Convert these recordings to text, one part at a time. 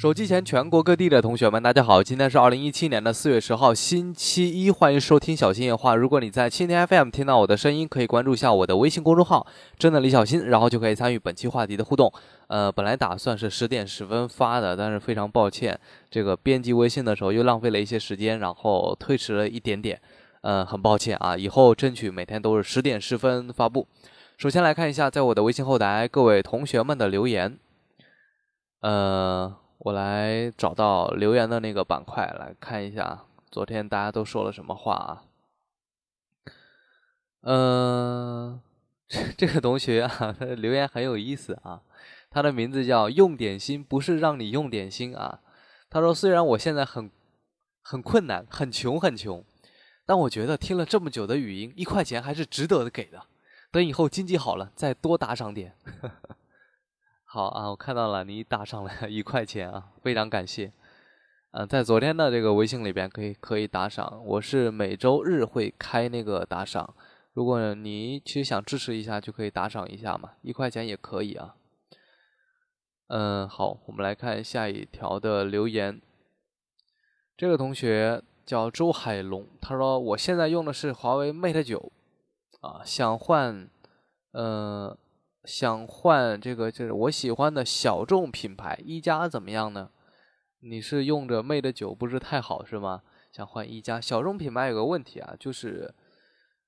手机前全国各地的同学们，大家好！今天是二零一七年的四月十号，星期一，欢迎收听小新夜话。如果你在蜻蜓 FM 听到我的声音，可以关注一下我的微信公众号“真的李小新”，然后就可以参与本期话题的互动。呃，本来打算是十点十分发的，但是非常抱歉，这个编辑微信的时候又浪费了一些时间，然后推迟了一点点。呃，很抱歉啊，以后争取每天都是十点十分发布。首先来看一下在我的微信后台各位同学们的留言。呃。我来找到留言的那个板块来看一下，昨天大家都说了什么话啊？嗯，这个同学啊，他的留言很有意思啊。他的名字叫用点心，不是让你用点心啊。他说：“虽然我现在很很困难，很穷很穷，但我觉得听了这么久的语音，一块钱还是值得的给的。等以后经济好了，再多打赏点。”好啊，我看到了，你打赏了一块钱啊，非常感谢。嗯，在昨天的这个微信里边可以可以打赏，我是每周日会开那个打赏，如果你其实想支持一下，就可以打赏一下嘛，一块钱也可以啊。嗯，好，我们来看下一条的留言。这个同学叫周海龙，他说我现在用的是华为 Mate 九，啊，想换，嗯。想换这个就是我喜欢的小众品牌一加怎么样呢？你是用着 Mate 九不是太好是吗？想换一加小众品牌有个问题啊，就是，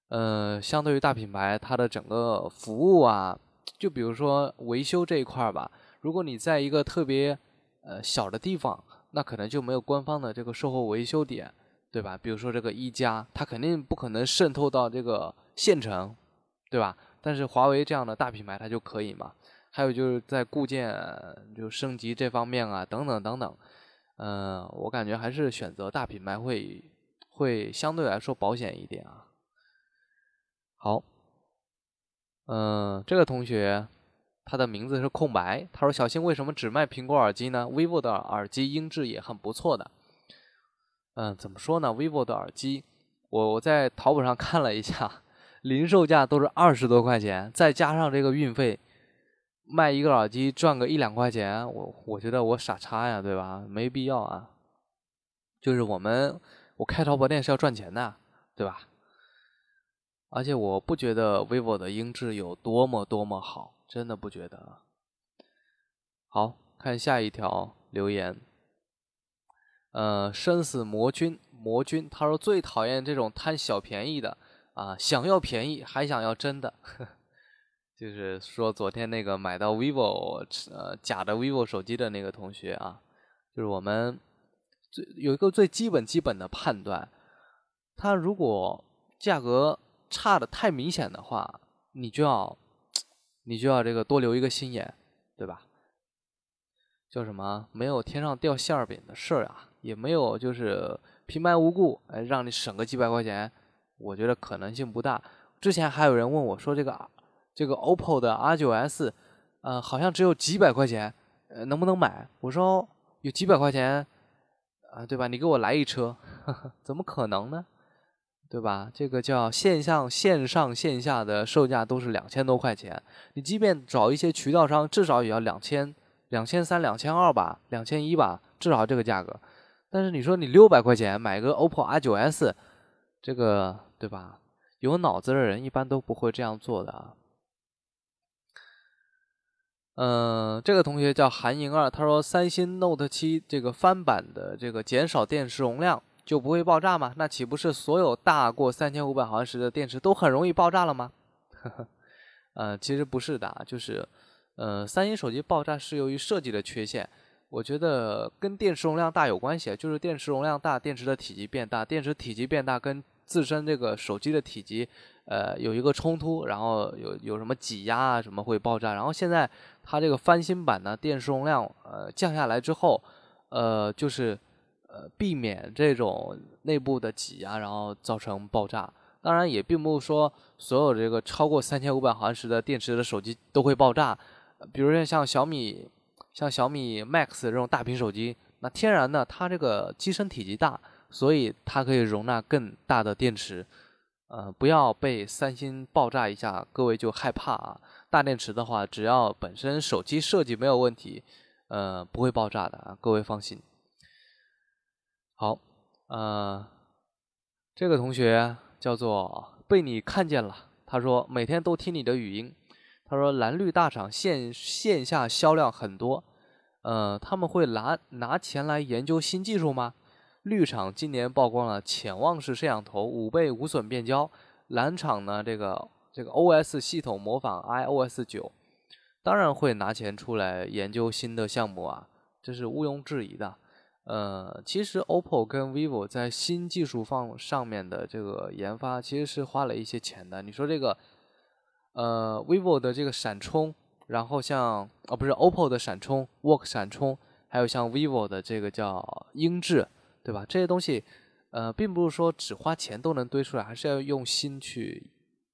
呃，相对于大品牌，它的整个服务啊，就比如说维修这一块儿吧，如果你在一个特别呃小的地方，那可能就没有官方的这个售后维修点，对吧？比如说这个一加，它肯定不可能渗透到这个县城，对吧？但是华为这样的大品牌它就可以嘛？还有就是在固件就升级这方面啊，等等等等，嗯，我感觉还是选择大品牌会会相对来说保险一点啊。好，嗯，这个同学他的名字是空白，他说：“小新为什么只卖苹果耳机呢？vivo 的耳机音质也很不错的。”嗯，怎么说呢？vivo 的耳机，我我在淘宝上看了一下。零售价都是二十多块钱，再加上这个运费，卖一个耳机赚个一两块钱，我我觉得我傻叉呀，对吧？没必要啊。就是我们，我开淘宝店是要赚钱的，对吧？而且我不觉得 vivo 的音质有多么多么好，真的不觉得。好看下一条留言，呃，生死魔君魔君，他说最讨厌这种贪小便宜的。啊，想要便宜还想要真的，就是说昨天那个买到 vivo 呃假的 vivo 手机的那个同学啊，就是我们最有一个最基本基本的判断，他如果价格差的太明显的话，你就要你就要这个多留一个心眼，对吧？叫什么？没有天上掉馅儿饼的事儿啊，也没有就是平白无故哎让你省个几百块钱。我觉得可能性不大。之前还有人问我说：“这个这个 OPPO 的 R9S，呃，好像只有几百块钱，呃，能不能买？”我说：“有几百块钱，啊，对吧？你给我来一车呵呵，怎么可能呢？对吧？这个叫线上线上线下的售价都是两千多块钱，你即便找一些渠道商，至少也要两千、两千三、两千二吧，两千一吧，至少这个价格。但是你说你六百块钱买个 OPPO R9S，这个。”对吧？有脑子的人一般都不会这样做的啊。嗯，这个同学叫韩莹儿，他说三星 Note 七这个翻版的这个减少电池容量就不会爆炸吗？那岂不是所有大过三千五百毫安时的电池都很容易爆炸了吗？呵呵，呃，其实不是的，就是，呃，三星手机爆炸是由于设计的缺陷，我觉得跟电池容量大有关系，就是电池容量大，电池的体积变大，电池体积变大跟自身这个手机的体积，呃，有一个冲突，然后有有什么挤压啊，什么会爆炸。然后现在它这个翻新版呢，电池容量呃降下来之后，呃，就是呃避免这种内部的挤压，然后造成爆炸。当然也并不是说所有这个超过三千五百毫安时的电池的手机都会爆炸。比如说像小米，像小米 Max 这种大屏手机，那天然的它这个机身体积大。所以它可以容纳更大的电池，呃，不要被三星爆炸一下，各位就害怕啊。大电池的话，只要本身手机设计没有问题，呃，不会爆炸的啊，各位放心。好，呃，这个同学叫做被你看见了，他说每天都听你的语音，他说蓝绿大厂线线下销量很多，呃，他们会拿拿钱来研究新技术吗？绿厂今年曝光了潜望式摄像头五倍无损变焦，蓝厂呢这个这个 OS 系统模仿 iOS 九，当然会拿钱出来研究新的项目啊，这是毋庸置疑的。呃，其实 OPPO 跟 vivo 在新技术方上面的这个研发其实是花了一些钱的。你说这个，呃，vivo 的这个闪充，然后像哦不是 OPPO 的闪充 Work 闪充，还有像 vivo 的这个叫英智。对吧？这些东西，呃，并不是说只花钱都能堆出来，还是要用心去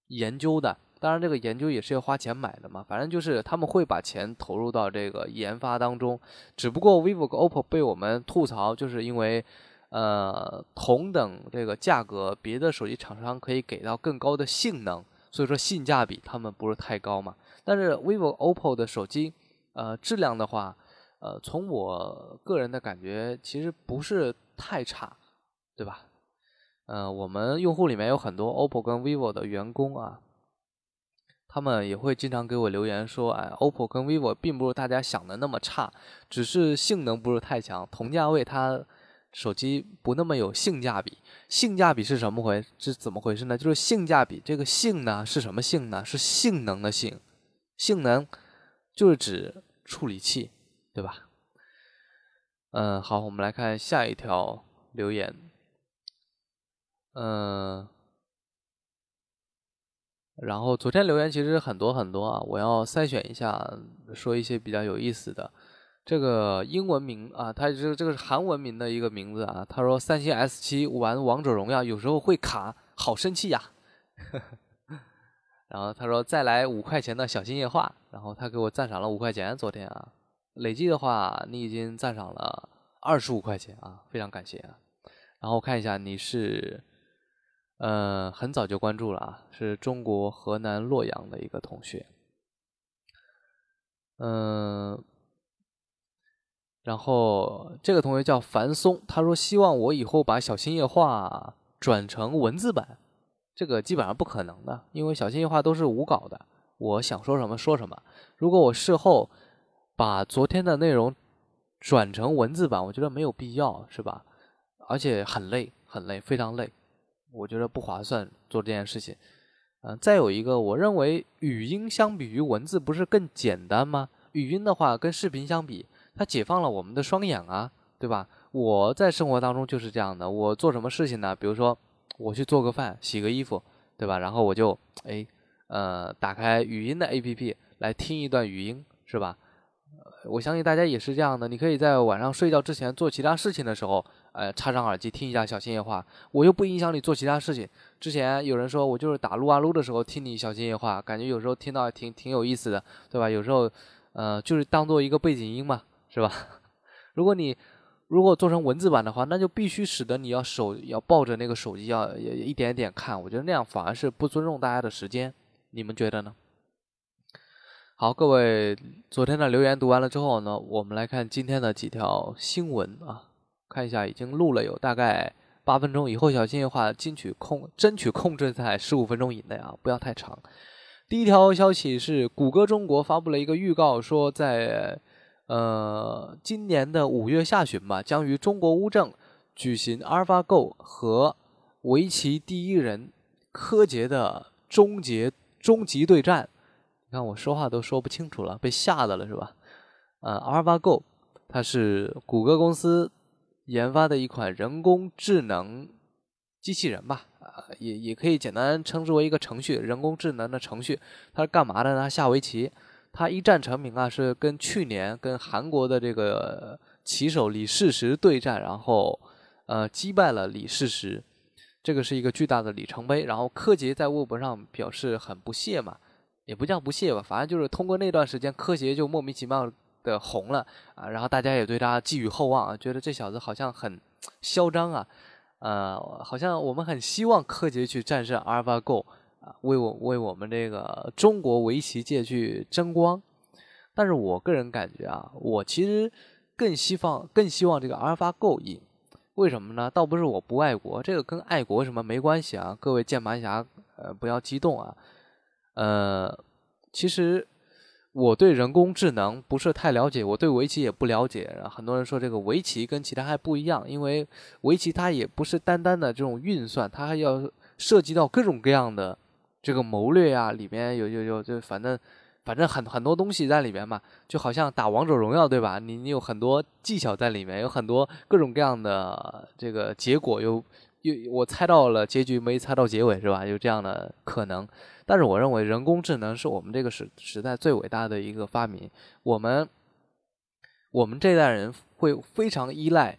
研究的。当然，这个研究也是要花钱买的嘛。反正就是他们会把钱投入到这个研发当中。只不过 vivo 和 OPPO 被我们吐槽，就是因为，呃，同等这个价格，别的手机厂商可以给到更高的性能，所以说性价比他们不是太高嘛。但是 vivo、OPPO 的手机，呃，质量的话，呃，从我个人的感觉，其实不是。太差，对吧？嗯，我们用户里面有很多 OPPO 跟 vivo 的员工啊，他们也会经常给我留言说，哎，OPPO 跟 vivo 并不是大家想的那么差，只是性能不是太强，同价位它手机不那么有性价比。性价比是什么回？是怎么回事呢？就是性价比，这个性呢是什么性呢？是性能的性，性能就是指处理器，对吧？嗯，好，我们来看下一条留言。嗯，然后昨天留言其实很多很多啊，我要筛选一下，说一些比较有意思的。这个英文名啊，它这这个是韩文名的一个名字啊。他说三星 S 七玩王者荣耀有时候会卡，好生气呀。然后他说再来五块钱的小心液化，然后他给我赞赏了五块钱，昨天啊。累计的话，你已经赞赏了二十五块钱啊，非常感谢啊。然后看一下，你是，呃，很早就关注了啊，是中国河南洛阳的一个同学。嗯，然后这个同学叫樊松，他说希望我以后把小心夜话转成文字版，这个基本上不可能的，因为小心夜话都是无稿的，我想说什么说什么。如果我事后。把昨天的内容转成文字版，我觉得没有必要，是吧？而且很累，很累，非常累，我觉得不划算做这件事情。嗯，再有一个，我认为语音相比于文字不是更简单吗？语音的话跟视频相比，它解放了我们的双眼啊，对吧？我在生活当中就是这样的，我做什么事情呢？比如说我去做个饭、洗个衣服，对吧？然后我就哎呃打开语音的 APP 来听一段语音，是吧？我相信大家也是这样的，你可以在晚上睡觉之前做其他事情的时候，呃，插上耳机听一下小心夜话，我又不影响你做其他事情。之前有人说我就是打撸啊撸的时候听你小心夜话，感觉有时候听到挺挺有意思的，对吧？有时候，呃，就是当做一个背景音嘛，是吧？如果你如果做成文字版的话，那就必须使得你要手要抱着那个手机要一点点看，我觉得那样反而是不尊重大家的时间，你们觉得呢？好，各位，昨天的留言读完了之后呢，我们来看今天的几条新闻啊。看一下，已经录了有大概八分钟，以后小心的话，争取控争取控制在十五分钟以内啊，不要太长。第一条消息是，谷歌中国发布了一个预告，说在呃今年的五月下旬吧，将于中国乌镇举行 AlphaGo 和围棋第一人柯洁的终结终极对战。你看我说话都说不清楚了，被吓的了是吧？呃，AlphaGo 它是谷歌公司研发的一款人工智能机器人吧？啊，也也可以简单称之为一个程序，人工智能的程序。它是干嘛的呢？下围棋。它一战成名啊，是跟去年跟韩国的这个棋手李世石对战，然后呃击败了李世石，这个是一个巨大的里程碑。然后柯洁在微博上表示很不屑嘛。也不叫不屑吧，反正就是通过那段时间，柯洁就莫名其妙的红了啊，然后大家也对他寄予厚望，觉得这小子好像很嚣张啊，呃，好像我们很希望柯洁去战胜 AlphaGo 啊，为我为我们这个中国围棋界去争光。但是我个人感觉啊，我其实更希望更希望这个阿尔法 Go 赢。为什么呢？倒不是我不爱国，这个跟爱国什么没关系啊！各位键盘侠，呃，不要激动啊。呃，其实我对人工智能不是太了解，我对围棋也不了解。很多人说这个围棋跟其他还不一样，因为围棋它也不是单单的这种运算，它还要涉及到各种各样的这个谋略啊，里面有有有就反正。反正很很多东西在里面嘛，就好像打王者荣耀，对吧？你你有很多技巧在里面，有很多各种各样的这个结果，有有我猜到了结局，没猜到结尾，是吧？有这样的可能。但是我认为人工智能是我们这个时时代最伟大的一个发明，我们我们这代人会非常依赖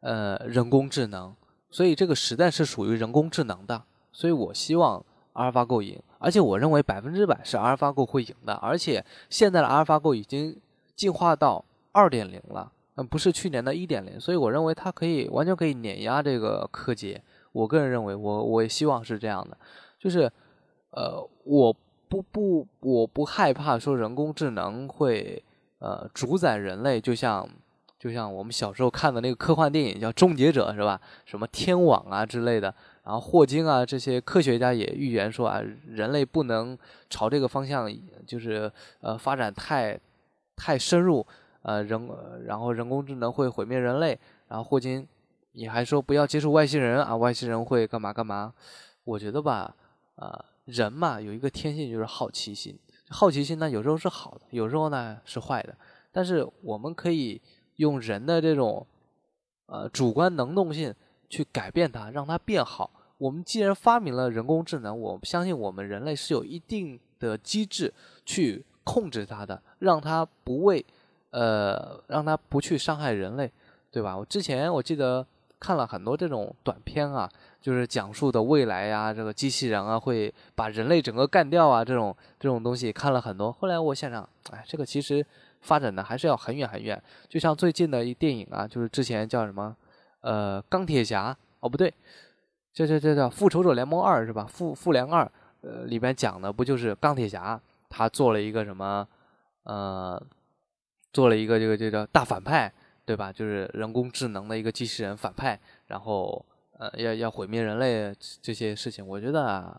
呃人工智能，所以这个时代是属于人工智能的，所以我希望。阿尔法狗赢，而且我认为百分之百是阿尔法狗会赢的。而且现在的阿尔法狗已经进化到二点零了，嗯，不是去年的一点零，所以我认为它可以完全可以碾压这个柯洁。我个人认为，我我也希望是这样的，就是呃，我不不我不害怕说人工智能会呃主宰人类，就像就像我们小时候看的那个科幻电影叫《终结者》是吧？什么天网啊之类的。然后霍金啊，这些科学家也预言说啊，人类不能朝这个方向，就是呃发展太太深入，呃人然后人工智能会毁灭人类。然后霍金也还说不要接触外星人啊，外星人会干嘛干嘛。我觉得吧，啊人嘛有一个天性就是好奇心，好奇心呢有时候是好的，有时候呢是坏的。但是我们可以用人的这种呃主观能动性去改变它，让它变好。我们既然发明了人工智能，我相信我们人类是有一定的机制去控制它的，让它不为，呃，让它不去伤害人类，对吧？我之前我记得看了很多这种短片啊，就是讲述的未来呀，这个机器人啊会把人类整个干掉啊，这种这种东西看了很多。后来我想想，哎，这个其实发展的还是要很远很远。就像最近的一电影啊，就是之前叫什么，呃，钢铁侠，哦，不对。这这这叫《复仇者联盟二》是吧？复复联二，呃，里边讲的不就是钢铁侠他做了一个什么，呃，做了一个这个这个大反派，对吧？就是人工智能的一个机器人反派，然后呃要要毁灭人类这些事情，我觉得啊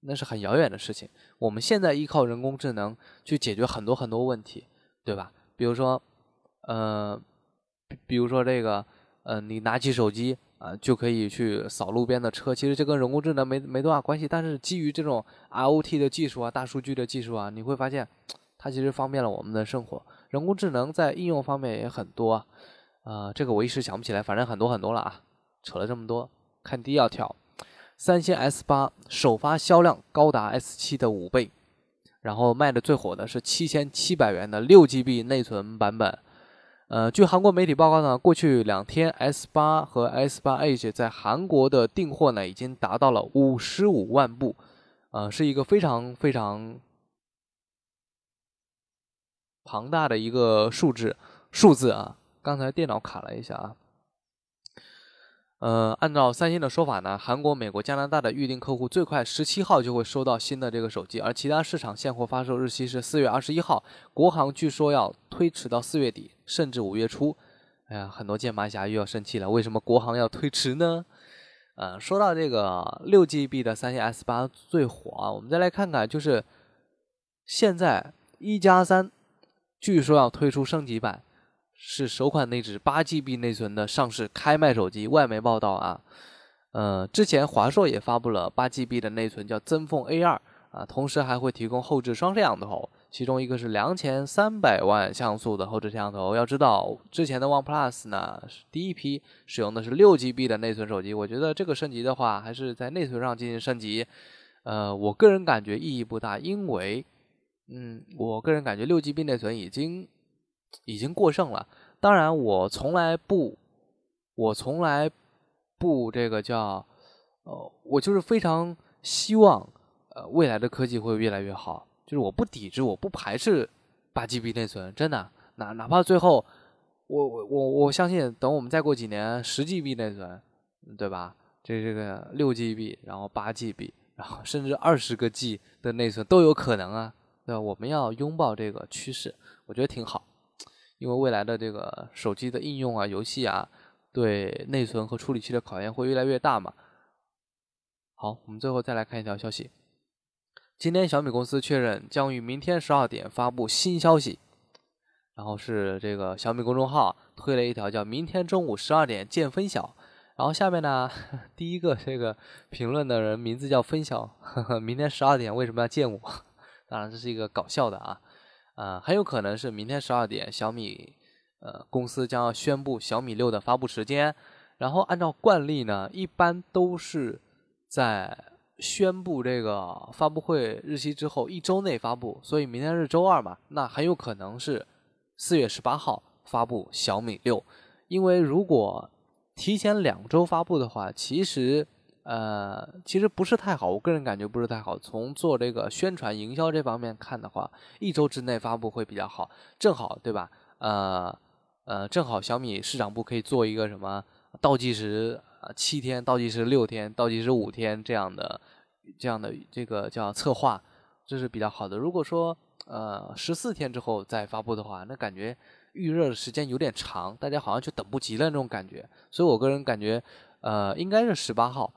那是很遥远的事情。我们现在依靠人工智能去解决很多很多问题，对吧？比如说，呃，比如说这个，呃，你拿起手机。啊，就可以去扫路边的车。其实这跟人工智能没没多大关系，但是基于这种 IOT 的技术啊、大数据的技术啊，你会发现它其实方便了我们的生活。人工智能在应用方面也很多啊，这个我一时想不起来，反正很多很多了啊。扯了这么多，看第二条，三星 S 八首发销量高达 S 七的五倍，然后卖的最火的是七千七百元的六 GB 内存版本。呃，据韩国媒体报告呢，过去两天 S 八和 S 八 Edge 在韩国的订货呢，已经达到了五十五万部，呃，是一个非常非常庞大的一个数字数字啊。刚才电脑卡了一下啊。呃，按照三星的说法呢，韩国、美国、加拿大的预定客户最快十七号就会收到新的这个手机，而其他市场现货发售日期是四月二十一号，国行据说要推迟到四月底，甚至五月初。哎呀，很多键盘侠又要生气了，为什么国行要推迟呢？呃，说到这个六 GB 的三星 S 八最火啊，我们再来看看，就是现在一加三据说要推出升级版。是首款内置八 GB 内存的上市开卖手机。外媒报道啊，呃，之前华硕也发布了八 GB 的内存，叫增凤 A 二啊，同时还会提供后置双摄像头，其中一个是两千三百万像素的后置摄像头。要知道，之前的 OnePlus 呢，第一批使用的是六 GB 的内存手机。我觉得这个升级的话，还是在内存上进行升级。呃，我个人感觉意义不大，因为，嗯，我个人感觉六 GB 内存已经。已经过剩了。当然，我从来不，我从来不这个叫，呃，我就是非常希望，呃，未来的科技会越来越好。就是我不抵制，我不排斥八 GB 内存，真的。哪哪怕最后，我我我我相信，等我们再过几年，十 GB 内存，对吧？这这个六 GB，然后八 GB，然后甚至二十个 G 的内存都有可能啊。对吧？我们要拥抱这个趋势，我觉得挺好，因为未来的这个手机的应用啊、游戏啊，对内存和处理器的考验会越来越大嘛。好，我们最后再来看一条消息，今天小米公司确认将于明天十二点发布新消息，然后是这个小米公众号推了一条叫“明天中午十二点见分晓”。然后下面呢，第一个这个评论的人名字叫分晓，明天十二点为什么要见我？当然这是一个搞笑的啊，呃，很有可能是明天十二点小米呃公司将要宣布小米六的发布时间，然后按照惯例呢，一般都是在宣布这个发布会日期之后一周内发布，所以明天是周二嘛，那很有可能是四月十八号发布小米六，因为如果提前两周发布的话，其实，呃，其实不是太好。我个人感觉不是太好。从做这个宣传营销这方面看的话，一周之内发布会比较好，正好，对吧？呃，呃，正好小米市场部可以做一个什么倒计时啊七天、倒计时六天、倒计时五天这样的这样的这个叫策划，这是比较好的。如果说呃十四天之后再发布的话，那感觉。预热的时间有点长，大家好像就等不及了那种感觉，所以我个人感觉，呃，应该是十八号，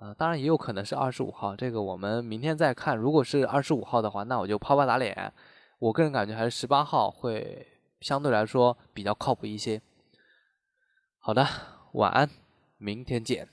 呃，当然也有可能是二十五号，这个我们明天再看。如果是二十五号的话，那我就啪啪打脸。我个人感觉还是十八号会相对来说比较靠谱一些。好的，晚安，明天见。